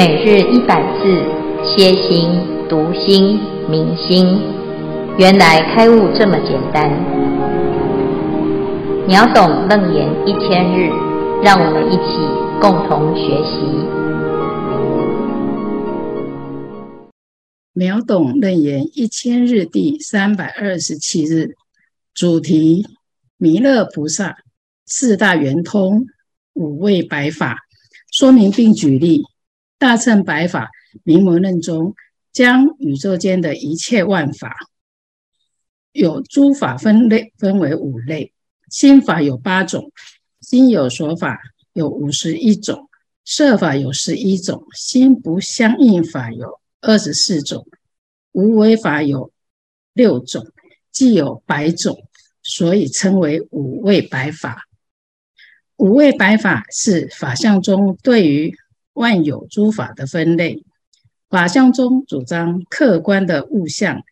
每日一百字，歇心、读心、明心，原来开悟这么简单。秒懂楞严一千日，让我们一起共同学习。秒懂楞严一千日第三百二十七日，主题：弥勒菩萨四大圆通，五位白法，说明并举例。大乘白法名门论中，将宇宙间的一切万法，有诸法分类，分为五类。心法有八种，心有所法有五十一种，色法有十一种，心不相应法有二十四种，无为法有六种，计有百种，所以称为五位白法。五位白法是法相中对于万有诸法的分类，法相中主张客观的物象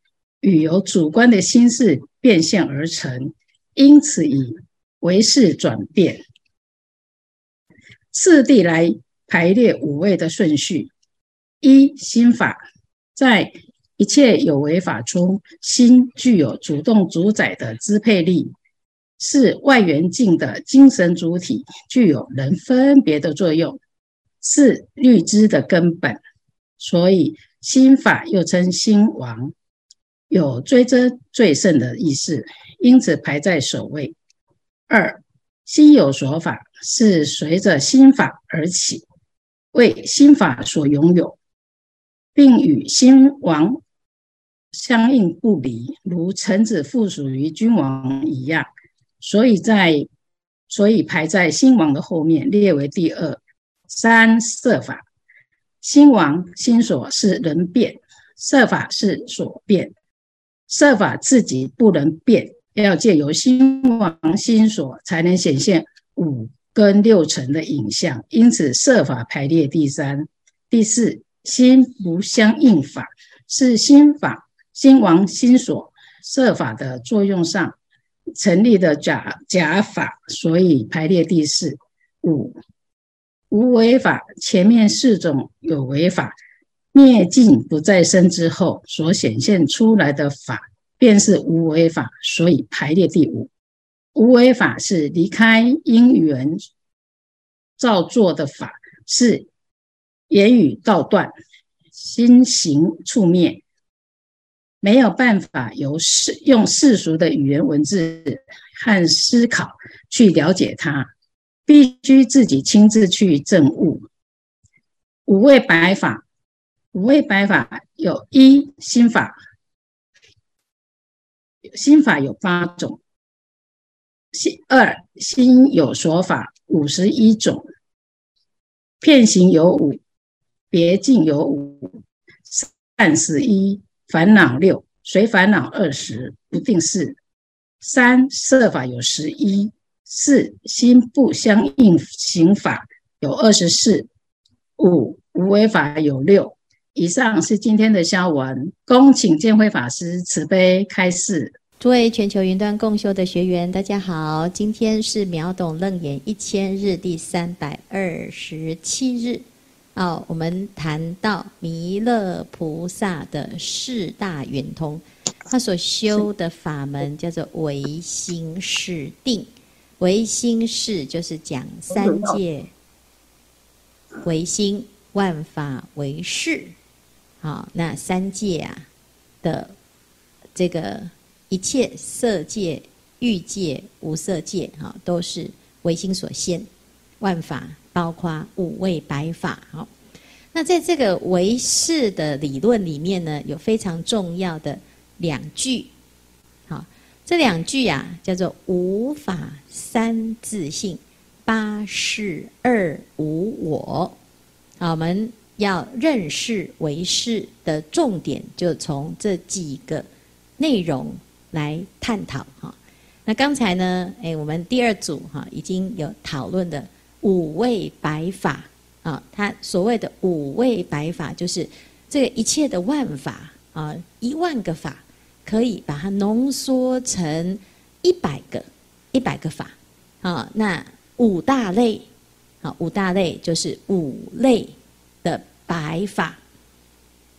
与由主观的心事变现而成，因此以为是转变。次第来排列五位的顺序：一、心法，在一切有为法中，心具有主动主宰的支配力，是外缘境的精神主体，具有能分别的作用。是律知的根本，所以心法又称心王，有追真最胜的意思，因此排在首位。二、心有所法，是随着心法而起，为心法所拥有，并与心王相应不离，如臣子附属于君王一样，所以在所以排在心王的后面，列为第二。三、色法，心王心所是能变，色法是所变。色法自己不能变，要借由心王心所才能显现五根六尘的影像，因此色法排列第三。第四，心不相应法，是心法心王心所色法的作用上成立的假假法，所以排列第四。五。无为法，前面四种有为法灭尽不再生之后所显现出来的法，便是无为法，所以排列第五。无为法是离开因缘造作的法，是言语道断，心行处灭，没有办法由世用世俗的语言文字和思考去了解它。必须自己亲自去证悟。五位白法，五位白法有一心法，心法有八种；心二心有所法五十一种，片行有五，别境有五，善十一，烦恼六，随烦恼二十，不定四。三设法有十一。四心不相应行法有二十四，五无为法有六。以上是今天的消文，恭请建辉法师慈悲开示。诸位全球云端共修的学员，大家好，今天是秒懂楞严一千日第三百二十七日。哦，我们谈到弥勒菩萨的四大圆通，他所修的法门叫做唯心是定。唯心是就是讲三界唯心，万法唯识。好，那三界啊的这个一切色界、欲界、无色界，哈，都是唯心所现。万法包括五位百法。好，那在这个唯识的理论里面呢，有非常重要的两句。这两句啊，叫做五法三自性，八识二无我。好，我们要认识唯识的重点，就从这几个内容来探讨哈。那刚才呢，哎，我们第二组哈已经有讨论的五位白法啊，它所谓的五位白法，就是这个一切的万法啊，一万个法。可以把它浓缩成一百个一百个法，啊，那五大类，啊，五大类就是五类的白法。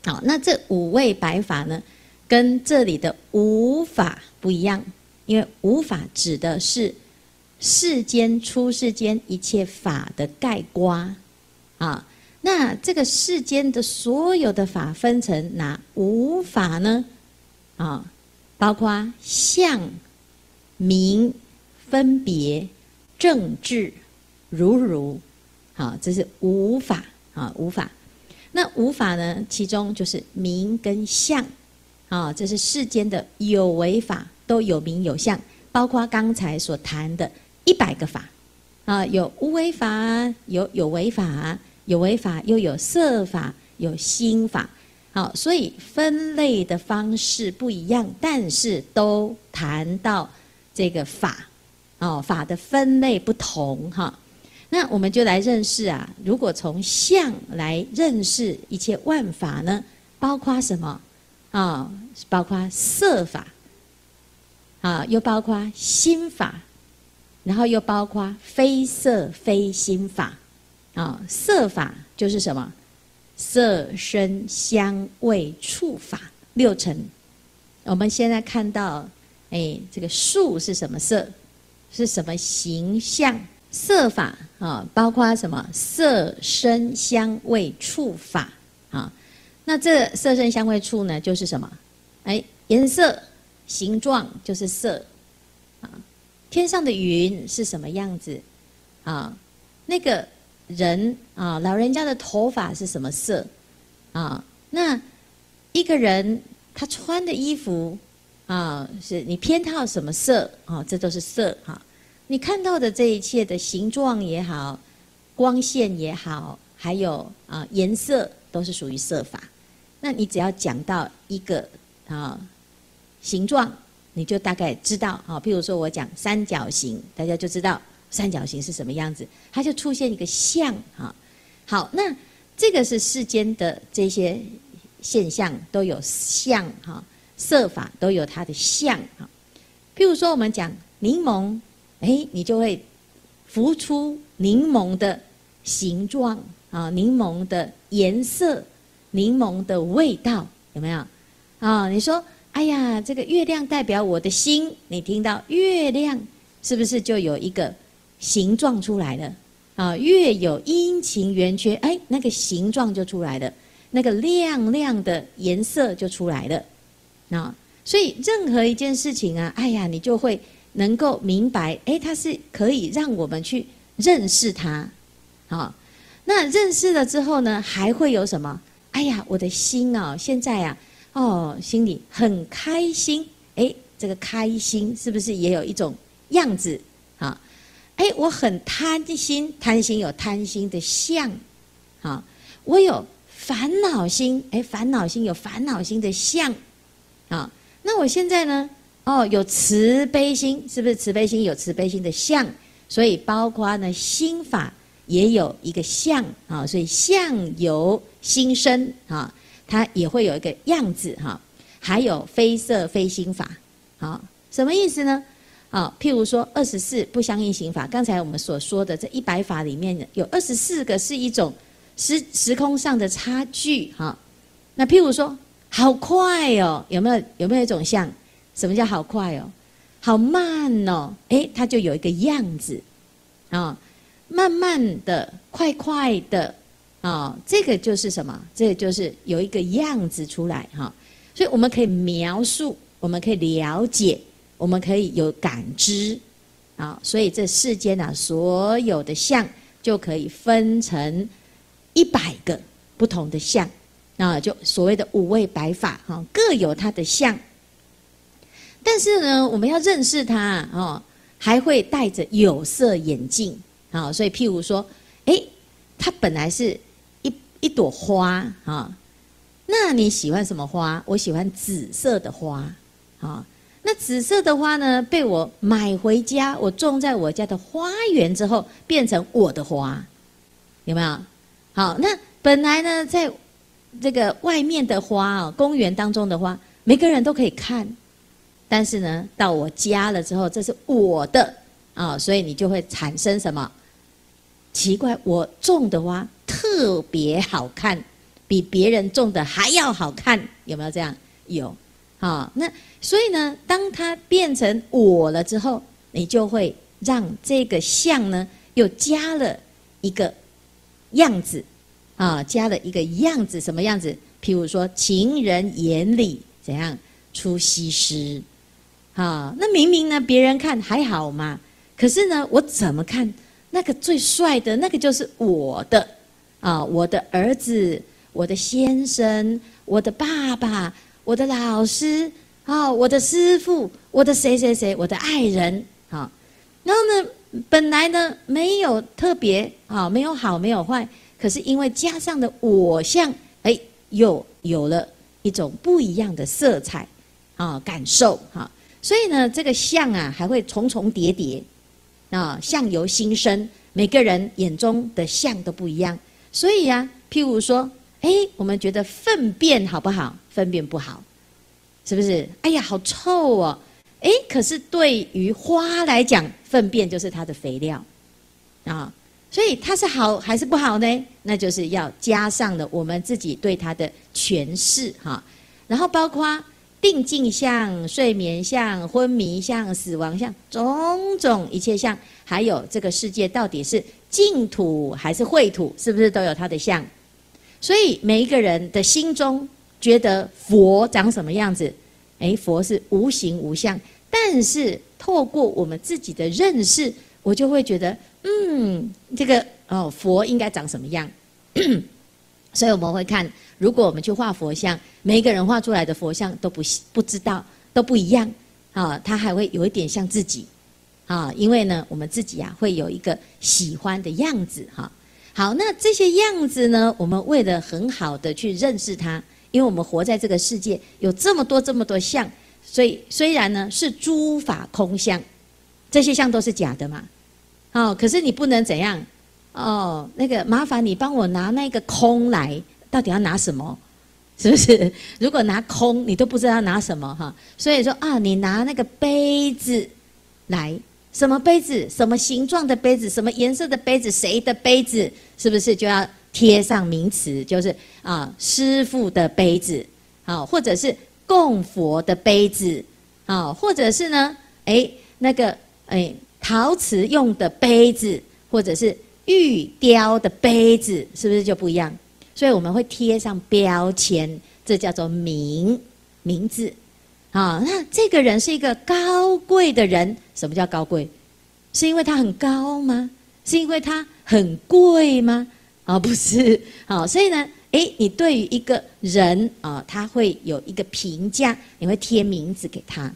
好，那这五位白法呢，跟这里的五法不一样，因为五法指的是世间出世间一切法的概括啊。那这个世间的所有的法分成哪五法呢？啊，包括相、名、分别、正智、如如。好，这是五法啊，五法。那五法呢，其中就是名跟相。啊，这是世间的有为法，都有名有相，包括刚才所谈的一百个法。啊，有无为法，有有为法。有为法，又有色法，有心法，好，所以分类的方式不一样，但是都谈到这个法，哦，法的分类不同哈。那我们就来认识啊，如果从相来认识一切万法呢，包括什么啊？包括色法，啊，又包括心法，然后又包括非色非心法。啊，色法就是什么？色、声、香、味、触法六尘。我们现在看到，哎，这个树是什么色？是什么形象？色法啊，包括什么？色、声、香、味、触法啊。那这色、声、香、味、触呢，就是什么？哎，颜色、形状就是色啊。天上的云是什么样子？啊，那个。人啊，老人家的头发是什么色？啊，那一个人他穿的衣服啊，是你偏好什么色？啊，这都是色哈。你看到的这一切的形状也好，光线也好，还有啊颜色，都是属于色法。那你只要讲到一个啊形状，你就大概知道啊。譬如说我讲三角形，大家就知道。三角形是什么样子？它就出现一个像啊。好，那这个是世间的这些现象都有像哈，色法都有它的像哈。譬如说，我们讲柠檬，哎，你就会浮出柠檬的形状啊，柠檬的颜色，柠檬的味道，有没有？啊，你说，哎呀，这个月亮代表我的心，你听到月亮，是不是就有一个？形状出来了，啊，月有阴晴圆缺，哎，那个形状就出来了，那个亮亮的颜色就出来了，啊，所以任何一件事情啊，哎呀，你就会能够明白，哎，它是可以让我们去认识它，啊，那认识了之后呢，还会有什么？哎呀，我的心啊，现在啊，哦，心里很开心，哎，这个开心是不是也有一种样子？哎，我很贪心，贪心有贪心的相，啊，我有烦恼心，哎，烦恼心有烦恼心的相，啊，那我现在呢，哦，有慈悲心，是不是慈悲心有慈悲心的相？所以包括呢，心法也有一个相，啊，所以相由心生，啊，它也会有一个样子，哈，还有非色非心法，好，什么意思呢？啊，譬如说二十四不相应刑法，刚才我们所说的这一百法里面有二十四个是一种时时空上的差距哈。那譬如说，好快哦，有没有有没有一种像？什么叫好快哦？好慢哦，哎，它就有一个样子啊，慢慢的，快快的啊，这个就是什么？这个就是有一个样子出来哈。所以我们可以描述，我们可以了解。我们可以有感知，啊，所以这世间啊，所有的相就可以分成一百个不同的相，啊，就所谓的五位白法，哈，各有它的相。但是呢，我们要认识它，哦，还会戴着有色眼镜，啊，所以譬如说，哎，它本来是一一朵花，啊，那你喜欢什么花？我喜欢紫色的花，啊。那紫色的花呢？被我买回家，我种在我家的花园之后，变成我的花，有没有？好，那本来呢，在这个外面的花啊，公园当中的花，每个人都可以看，但是呢，到我家了之后，这是我的啊，所以你就会产生什么？奇怪，我种的花特别好看比别人种的还要好看，有没有这样？有，啊，那所以呢，当它变成我了之后，你就会让这个相呢，又加了一个样子，啊，加了一个样子，什么样子？譬如说，情人眼里怎样出西施，啊，那明明呢，别人看还好嘛，可是呢，我怎么看那个最帅的那个就是我的，啊，我的儿子，我的先生，我的爸爸，我的老师，啊，我的师傅，我的谁谁谁，我的爱人，啊，然后呢，本来呢没有特别啊，没有好，没有坏，可是因为加上了我相，哎。又有了一种不一样的色彩，啊，感受哈，所以呢，这个相啊，还会重重叠叠，啊，相由心生，每个人眼中的相都不一样。所以呀，譬如说，哎，我们觉得粪便好不好？粪便不好，是不是？哎呀，好臭哦！哎，可是对于花来讲，粪便就是它的肥料，啊。所以它是好还是不好呢？那就是要加上了我们自己对它的诠释哈。然后包括定境相、睡眠相、昏迷相、死亡相，种种一切相，还有这个世界到底是净土还是秽土，是不是都有它的相？所以每一个人的心中觉得佛长什么样子？诶，佛是无形无相，但是透过我们自己的认识，我就会觉得。嗯，这个哦，佛应该长什么样？所以我们会看，如果我们去画佛像，每一个人画出来的佛像都不不知道都不一样啊，他还会有一点像自己啊，因为呢，我们自己啊会有一个喜欢的样子哈。好，那这些样子呢，我们为了很好的去认识它，因为我们活在这个世界有这么多这么多相，所以虽然呢是诸法空相，这些相都是假的嘛。哦，可是你不能怎样？哦，那个麻烦你帮我拿那个空来，到底要拿什么？是不是？如果拿空，你都不知道拿什么哈。所以说啊，你拿那个杯子来，什么杯子？什么形状的杯子？什么颜色的杯子？谁的杯子？是不是就要贴上名词？就是啊，师父的杯子，啊，或者是供佛的杯子，啊，或者是呢，哎，那个哎。陶瓷用的杯子，或者是玉雕的杯子，是不是就不一样？所以我们会贴上标签，这叫做名名字。啊，那这个人是一个高贵的人，什么叫高贵？是因为他很高吗？是因为他很贵吗？啊，不是。好，所以呢，诶，你对于一个人啊，他会有一个评价，你会贴名字给他，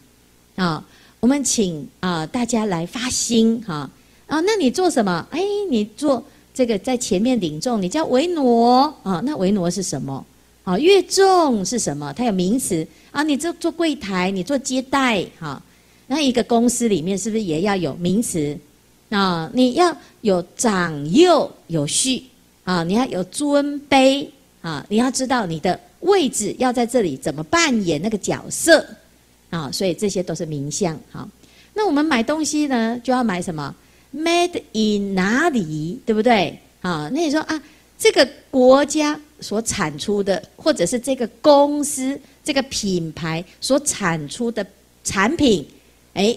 啊。我们请啊大家来发心哈啊，那你做什么？哎，你做这个在前面领众，你叫维挪啊。那维挪是什么？啊，越重是什么？它有名词啊。你做做柜台，你做接待哈。那一个公司里面是不是也要有名词啊？你要有长幼有序啊，你要有尊卑啊，你要知道你的位置要在这里怎么扮演那个角色。啊，所以这些都是名相。好，那我们买东西呢，就要买什么？Made in 哪里，对不对？啊，那你说啊，这个国家所产出的，或者是这个公司、这个品牌所产出的产品，哎，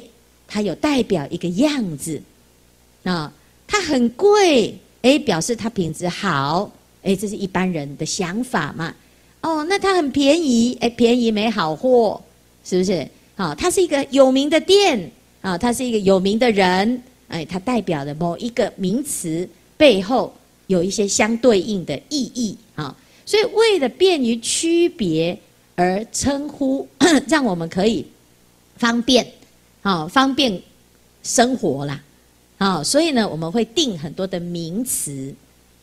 它有代表一个样子啊，它很贵，哎，表示它品质好，哎，这是一般人的想法嘛。哦，那它很便宜，哎，便宜没好货。是不是？啊，他是一个有名的店啊，它是一个有名的人，哎，它代表的某一个名词背后有一些相对应的意义啊，所以为了便于区别而称呼，让我们可以方便啊，方便生活啦啊，所以呢，我们会定很多的名词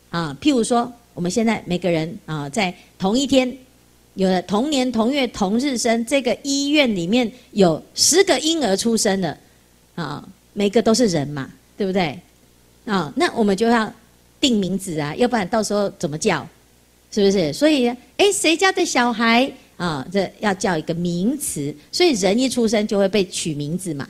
啊，譬如说，我们现在每个人啊，在同一天。有了同年同月同日生，这个医院里面有十个婴儿出生的，啊，每个都是人嘛，对不对？啊，那我们就要定名字啊，要不然到时候怎么叫？是不是？所以，哎，谁家的小孩啊？这要叫一个名词，所以人一出生就会被取名字嘛。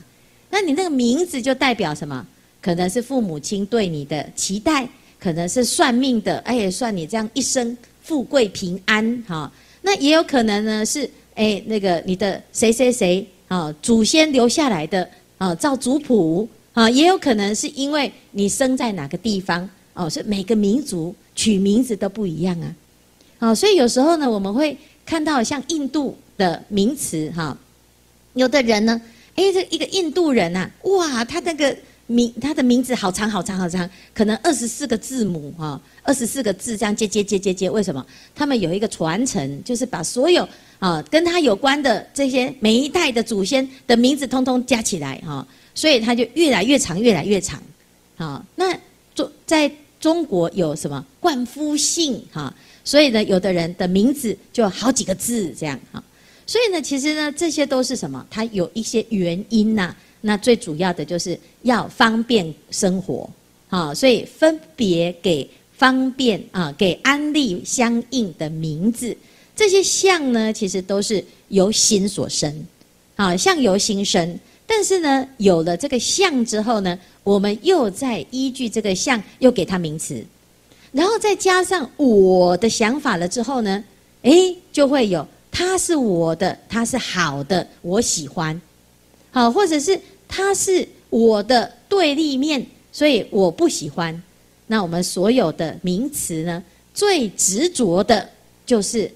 那你那个名字就代表什么？可能是父母亲对你的期待，可能是算命的，哎，算你这样一生。富贵平安哈。那也有可能呢是哎那个你的谁谁谁啊祖先留下来的啊照族谱啊，也有可能是因为你生在哪个地方哦，所以每个民族取名字都不一样啊。好，所以有时候呢，我们会看到像印度的名词哈，有的人呢，哎，这一个印度人呐，哇，他那个。名他的名字好长好长好长，可能二十四个字母哈，二十四个字这样接接接接接。为什么？他们有一个传承，就是把所有啊跟他有关的这些每一代的祖先的名字通通加起来哈，所以他就越来越长，越来越长。啊，那做在中国有什么冠夫姓哈？所以呢，有的人的名字就好几个字这样哈。所以呢，其实呢，这些都是什么？它有一些原因呐。那最主要的就是要方便生活，啊，所以分别给方便啊，给安利相应的名字。这些相呢，其实都是由心所生，啊，相由心生。但是呢，有了这个相之后呢，我们又在依据这个相，又给它名词，然后再加上我的想法了之后呢，诶，就会有它是我的，它是好的，我喜欢，好，或者是。它是我的对立面，所以我不喜欢。那我们所有的名词呢，最执着的就是，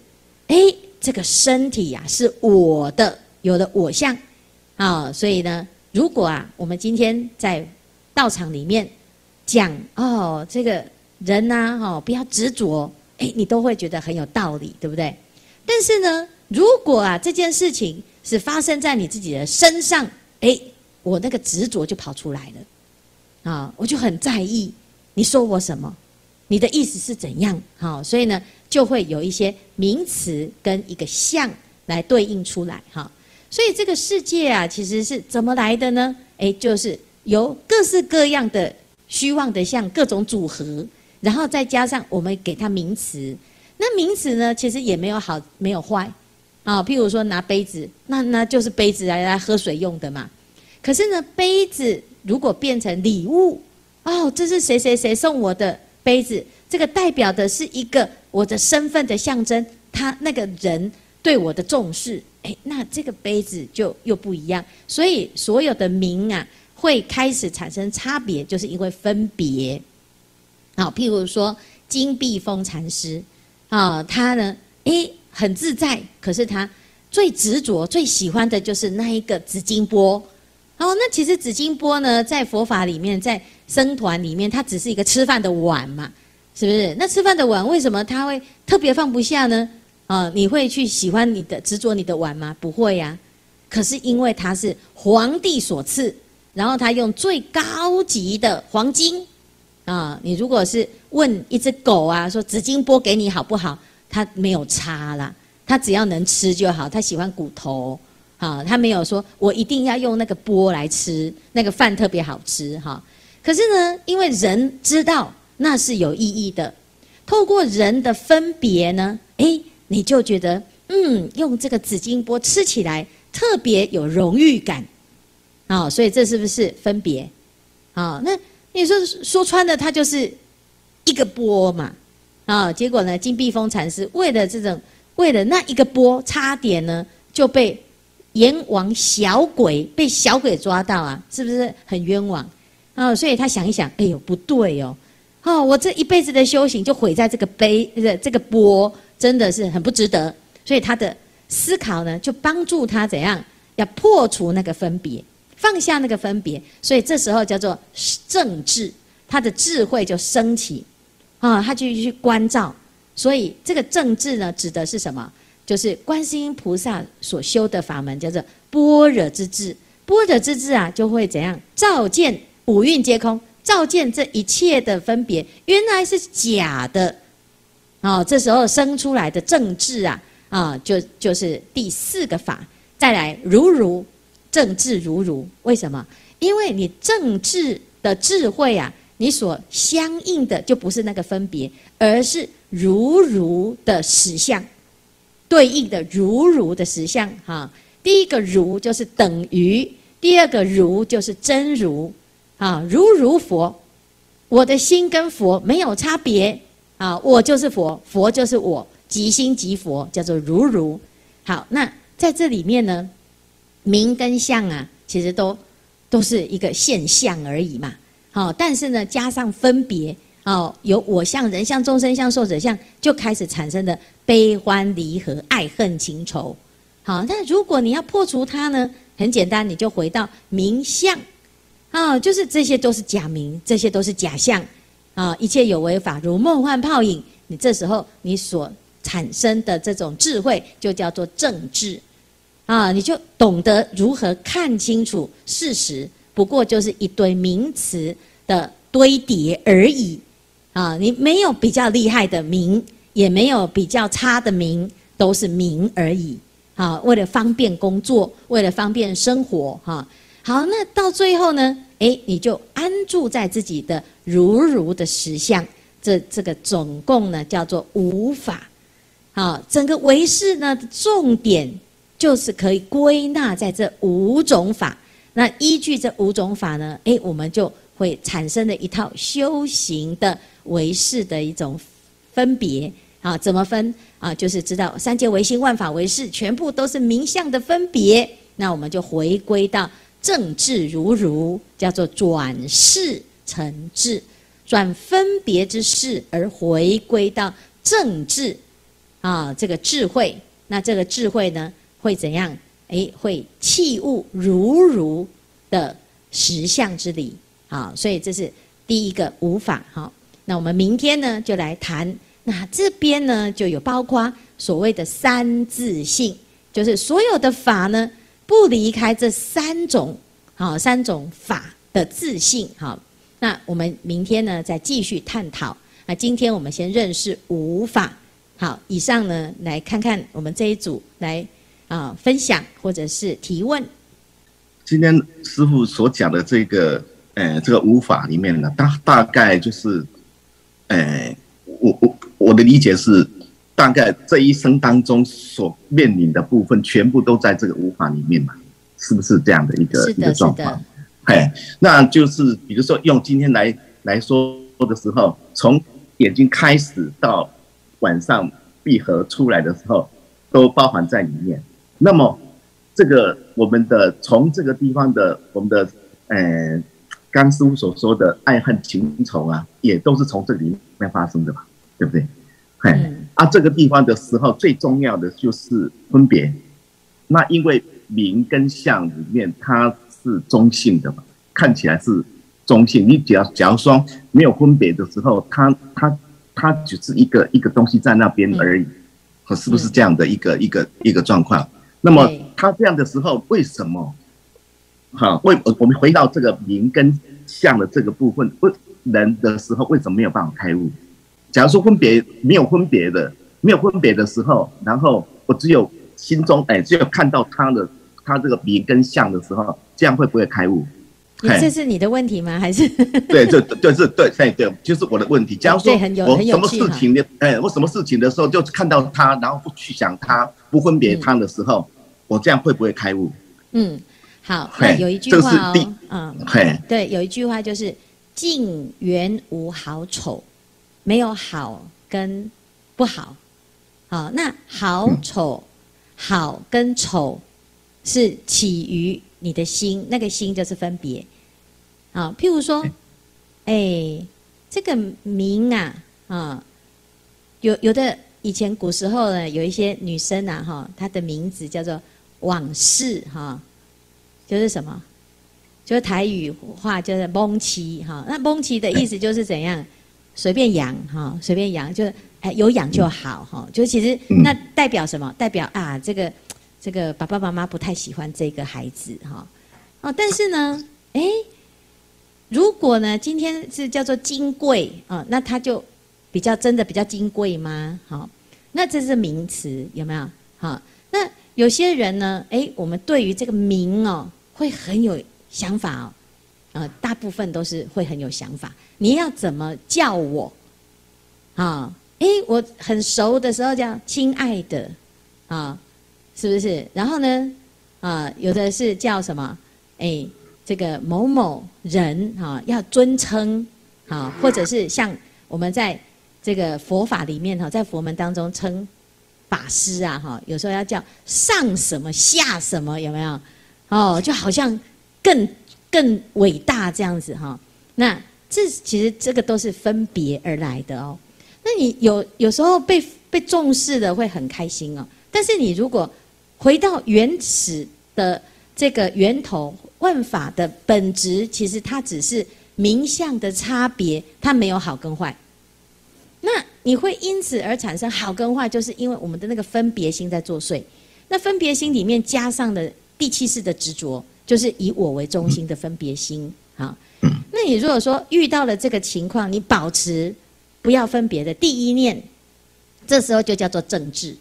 哎，这个身体呀、啊、是我的，有的我相啊。所以呢，如果啊，我们今天在道场里面讲哦，这个人呐、啊，哦，不要执着，哎，你都会觉得很有道理，对不对？但是呢，如果啊，这件事情是发生在你自己的身上，哎。我那个执着就跑出来了，啊，我就很在意你说我什么，你的意思是怎样？好，所以呢，就会有一些名词跟一个相来对应出来，哈。所以这个世界啊，其实是怎么来的呢？哎，就是由各式各样的虚妄的像各种组合，然后再加上我们给它名词。那名词呢，其实也没有好，没有坏，啊，譬如说拿杯子，那那就是杯子来来喝水用的嘛。可是呢，杯子如果变成礼物，哦，这是谁谁谁送我的杯子，这个代表的是一个我的身份的象征，他那个人对我的重视，哎，那这个杯子就又不一样。所以所有的名啊，会开始产生差别，就是因为分别。好，譬如说金碧峰禅师，啊，他呢，哎，很自在，可是他最执着、最喜欢的就是那一个紫金钵。哦，那其实紫金钵呢，在佛法里面，在僧团里面，它只是一个吃饭的碗嘛，是不是？那吃饭的碗为什么他会特别放不下呢？啊、哦，你会去喜欢你的执着你的碗吗？不会呀、可是因为它是皇帝所赐，然后他用最高级的黄金啊、你如果是问一只狗啊，说紫金钵给你好不好？它没有差啦，它只要能吃就好，它喜欢骨头。好，他没有说我一定要用那个钵来吃，那个饭特别好吃哈。可是呢，因为人知道那是有意义的，透过人的分别呢，诶，你就觉得嗯，用这个紫金钵吃起来特别有荣誉感，啊，所以这是不是分别？啊，那你说说穿了，它就是一个波嘛，啊，结果呢，金碧峰禅师为了这种，为了那一个波，差点呢就被。阎王小鬼被小鬼抓到啊，是不是很冤枉？哦，所以他想一想，哎呦，不对哦，哦，我这一辈子的修行就毁在这个杯，这个波，真的是很不值得。所以他的思考呢，就帮助他怎样，要破除那个分别，放下那个分别。所以这时候叫做正智，他的智慧就升起，啊，他就去关照。所以这个正智呢，指的是什么？就是观世音菩萨所修的法门，叫做般若之智。般若之智啊，就会怎样？照见五蕴皆空，照见这一切的分别，原来是假的。哦，这时候生出来的正智啊，啊，就就是第四个法。再来如如正智如如，为什么？因为你正智的智慧啊，你所相应的就不是那个分别，而是如如的实相。对应的如如的实相哈，第一个如就是等于，第二个如就是真如，啊，如如佛，我的心跟佛没有差别，啊，我就是佛，佛就是我，即心即佛，叫做如如。好，那在这里面呢，名跟相啊，其实都都是一个现象而已嘛。好，但是呢，加上分别，哦，有我相、人相、众生相、寿者相，就开始产生的悲欢离合、爱恨情仇。好，那如果你要破除它呢，很简单，你就回到名相，啊，就是这些都是假名，这些都是假相。啊，一切有为法，如梦幻泡影。你这时候你所产生的这种智慧，就叫做正智。啊，你就懂得如何看清楚事实，不过就是一堆名词的堆叠而已。啊，你没有比较厉害的名，也没有比较差的名，都是名而已。啊，为了方便工作，为了方便生活，哈。好，那到最后呢？诶，你就安住在自己的如如的实相，这这个总共呢叫做五法。好，整个唯识呢重点就是可以归纳在这五种法。那依据这五种法呢，诶，我们就会产生了一套修行的唯识的一种分别。啊，怎么分？啊，就是知道三界唯心，万法唯识，全部都是名相的分别。那我们就回归到。正智如如，叫做转世成智，转分别之事而回归到正智，啊，这个智慧，那这个智慧呢，会怎样？诶，会弃物如如的实相之理，好，所以这是第一个五法，好，那我们明天呢就来谈，那这边呢就有包括所谓的三自性，就是所有的法呢。不离开这三种，好，三种法的自性，好，那我们明天呢再继续探讨。那今天我们先认识五法，好，以上呢来看看我们这一组来啊分享或者是提问。今天师傅所讲的这个，呃，这个五法里面呢，大大概就是，呃，我我我的理解是。大概这一生当中所面临的部分，全部都在这个五法里面嘛？是不是这样的一个一个状况？哎，那就是比如说用今天来来说的时候，从眼睛开始到晚上闭合出来的时候，都包含在里面。那么这个我们的从这个地方的我们的呃，刚师傅所说的爱恨情仇啊，也都是从这里面发生的嘛？对不对？嗯，啊，这个地方的时候最重要的就是分别。那因为名跟相里面它是中性的嘛，看起来是中性。你只要假如说没有分别的时候，它它它只是一个一个东西在那边而已，是不是这样的一个一个一个状况？那么他这样的时候为什么？好，为我们回到这个名跟相的这个部分，为人的时候为什么没有办法开悟？假如说分别没有分别的，没有分别的时候，然后我只有心中哎，只有看到他的他这个名跟相的时候，这样会不会开悟？你这是你的问题吗？还是？对，这对是对，对对，就是我的问题。假如说我什么事情的哎，我什么事情的时候，就看到他，然后不去想他，不分别他的时候，嗯、我这样会不会开悟？嗯，好，那有一句话哦，嗯，对，有一句话就是“境缘无好丑”。没有好跟不好，好，那好丑，好跟丑是起于你的心，那个心就是分别。啊，譬如说，哎，这个名啊，啊，有有的以前古时候呢，有一些女生啊，哈，她的名字叫做往事，哈，就是什么？就是台语话就是蒙奇，哈，那蒙奇的意思就是怎样？随便养哈，随便养就是哎有养就好哈，就其实那代表什么？代表啊这个这个爸爸妈妈不太喜欢这个孩子哈哦，但是呢哎，如果呢今天是叫做金贵啊，那他就比较真的比较金贵吗？好，那这是名词有没有？好，那有些人呢哎，我们对于这个名哦会很有想法哦。呃，大部分都是会很有想法。你要怎么叫我？啊，诶，我很熟的时候叫亲爱的，啊，是不是？然后呢，啊，有的是叫什么？诶，这个某某人，哈，要尊称，啊，或者是像我们在这个佛法里面哈，在佛门当中称法师啊哈，有时候要叫上什么下什么，有没有？哦，就好像更更伟大这样子哈。那这其实这个都是分别而来的哦。那你有有时候被被重视的会很开心哦，但是你如果回到原始的这个源头，万法的本质，其实它只是名相的差别，它没有好跟坏。那你会因此而产生好跟坏，就是因为我们的那个分别心在作祟。那分别心里面加上的第七识的执着，就是以我为中心的分别心。好，那你如果说遇到了这个情况，你保持不要分别的第一念，这时候就叫做正智。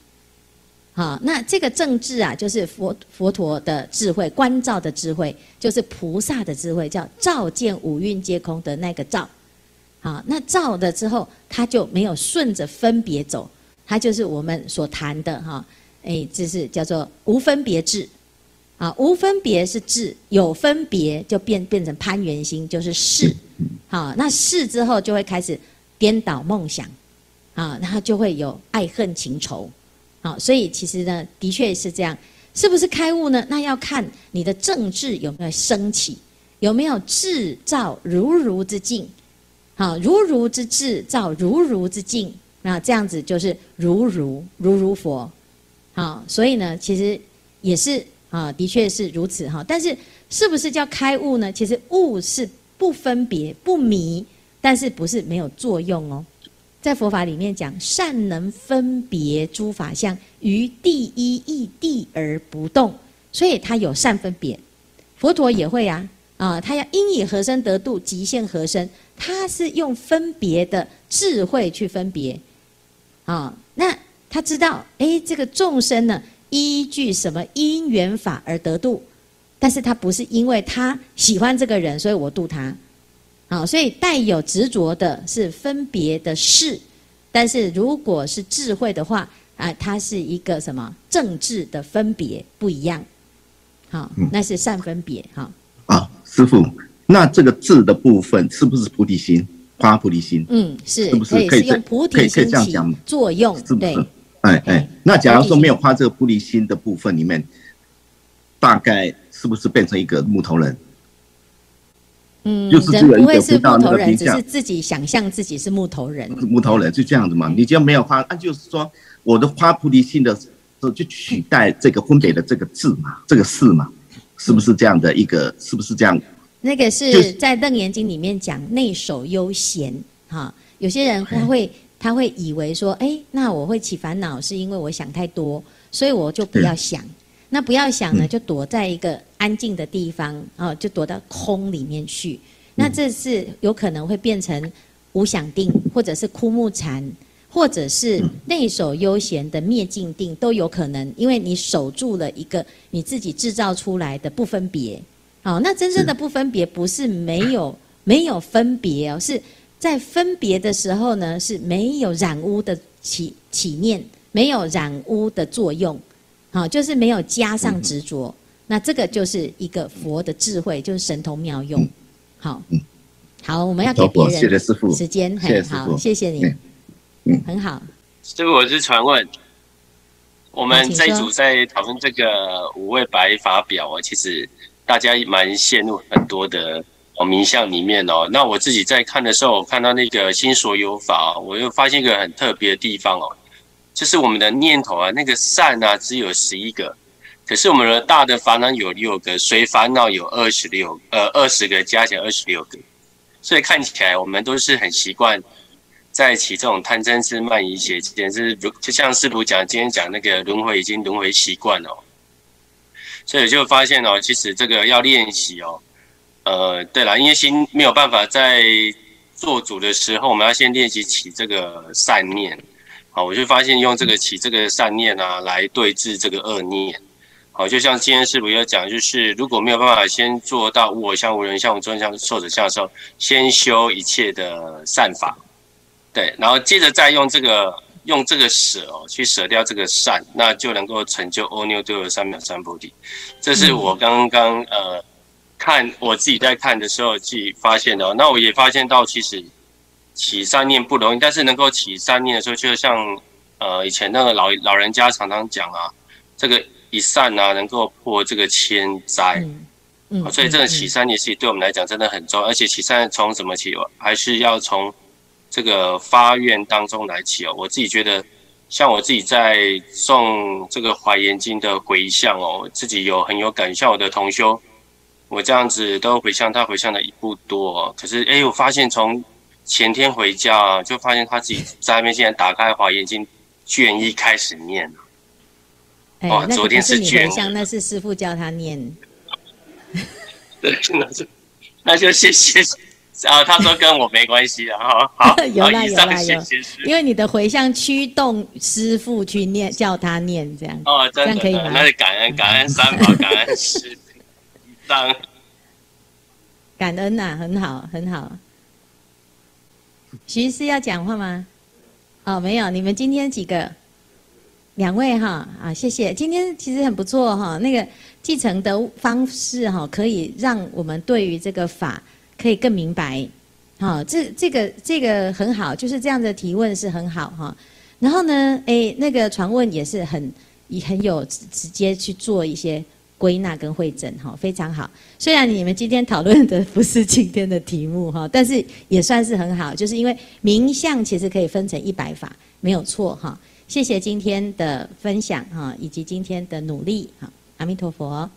好，那这个正智啊，就是佛佛陀的智慧，观照的智慧，就是菩萨的智慧，叫照见五蕴皆空的那个照。好，那照了之后，他就没有顺着分别走，他就是我们所谈的哈，哎，这是叫做无分别智。啊，无分别是智，有分别就变变成攀缘心，就是是。好，那是之后就会开始颠倒梦想，啊，然后就会有爱恨情仇。好，所以其实呢，的确是这样，是不是开悟呢？那要看你的正智有没有升起，有没有制造如如之境。好，如如之智造如如之境，那这样子就是如如如如佛。好，所以呢，其实也是啊，的确是如此哈。但是是不是叫开悟呢？其实悟是不分别不迷，但是不是没有作用哦。在佛法里面讲，善能分别诸法相，于第一义谛而不动，所以他有善分别。佛陀也会啊。啊，他要因以何身得度，极限何身，他是用分别的智慧去分别。啊，那他知道，哎，这个众生呢，依据什么因缘法而得度，但是他不是因为他喜欢这个人，所以我度他。好，所以带有执着的是分别的事，但是如果是智慧的话，啊，它是一个什么政治的分别不一样。好，那是善分别。好。师傅，那这个智的部分是不是菩提心？发菩提心？嗯，是，是不是可以用菩提心这样讲作用？是不是？哎哎，那假如说没有发这个菩提心的部分里面，大概是不是变成一个木头人？嗯，人不会是木头人，只是自己想象自己是木头人。木头人就这样子嘛？你就没有花，那就是说我的花菩提心的时候，就取代这个分别的这个字嘛，这个事嘛。是不是这样的一个？是不是这样？那个是在《楞严经》里面讲内守悠闲哈。有些人他会他会以为说，哎，那我会起烦恼是因为我想太多，所以我就不要想。那不要想呢，就躲在一个安静的地方啊，就躲到空里面去。那这是有可能会变成无想定，或者是枯木禅。或者是内守悠闲的灭尽定都有可能，因为你守住了一个你自己制造出来的不分别。好，那真正的不分别不是没有没有分别哦，是在分别的时候呢，是没有染污的起起念，没有染污的作用，好，就是没有加上执着。那这个就是一个佛的智慧，就是神通妙用。好，好，我们要给别人时间，很，好，谢谢你。很好，师傅，我是传问，我们这一组在讨论这个五位白法表啊，其实大家蛮陷入很多的哦名相里面哦。那我自己在看的时候，我看到那个心所有法，我又发现一个很特别的地方哦，就是我们的念头啊，那个善啊只有十一个，可是我们的大的烦恼有六个，随烦恼有二十六，呃，二十个加起来二十六个，所以看起来我们都是很习惯。在起这种贪嗔痴慢疑邪，简直如就像师父讲，今天讲那个轮回已经轮回习惯了，所以就发现哦，其实这个要练习哦，呃，对了，因为心没有办法在做主的时候，我们要先练习起这个善念，好，我就发现用这个起这个善念啊，来对治这个恶念，好，就像今天师父要讲，就是如果没有办法先做到无我相、无人相、无众相、受者相的时候，先修一切的善法。对，然后接着再用这个用这个舍哦，去舍掉这个善，那就能够成就阿耨多罗三藐三菩提。这是我刚刚呃看我自己在看的时候，自己发现的。那我也发现到，其实起善念不容易，但是能够起善念的时候，就像呃以前那个老老人家常常讲啊，这个一善啊，能够破这个千灾。嗯嗯，所以这个起善念是对我们来讲真的很重要，而且起善从什么起？还是要从这个发愿当中来起哦。我自己觉得，像我自己在诵这个华严经的回向哦，自己有很有感，像我的同修。我这样子都回向，他回向的也不多，可是哎、欸，我发现从前天回家就发现他自己在那边，现在打开华严经卷一开始念了。哎、欸，昨天是卷，像那是师傅教他念。对，那就那就谢谢。啊，他说跟我没关系啊。好，有啦有啦有，因为你的回向驱动师傅去念，叫他念这样。哦，真的，这样可以吗？那是感恩感恩三宝，感恩师。感恩呐、啊，很好，很好。徐师要讲话吗？哦，没有。你们今天几个？两位哈啊，谢谢。今天其实很不错哈，那个继承的方式哈，可以让我们对于这个法可以更明白。好，这这个这个很好，就是这样的提问是很好哈。然后呢，哎，那个传问也是很也很有直接去做一些。归纳跟会诊哈，非常好。虽然你们今天讨论的不是今天的题目哈，但是也算是很好。就是因为名相其实可以分成一百法，没有错哈。谢谢今天的分享哈，以及今天的努力哈。阿弥陀佛。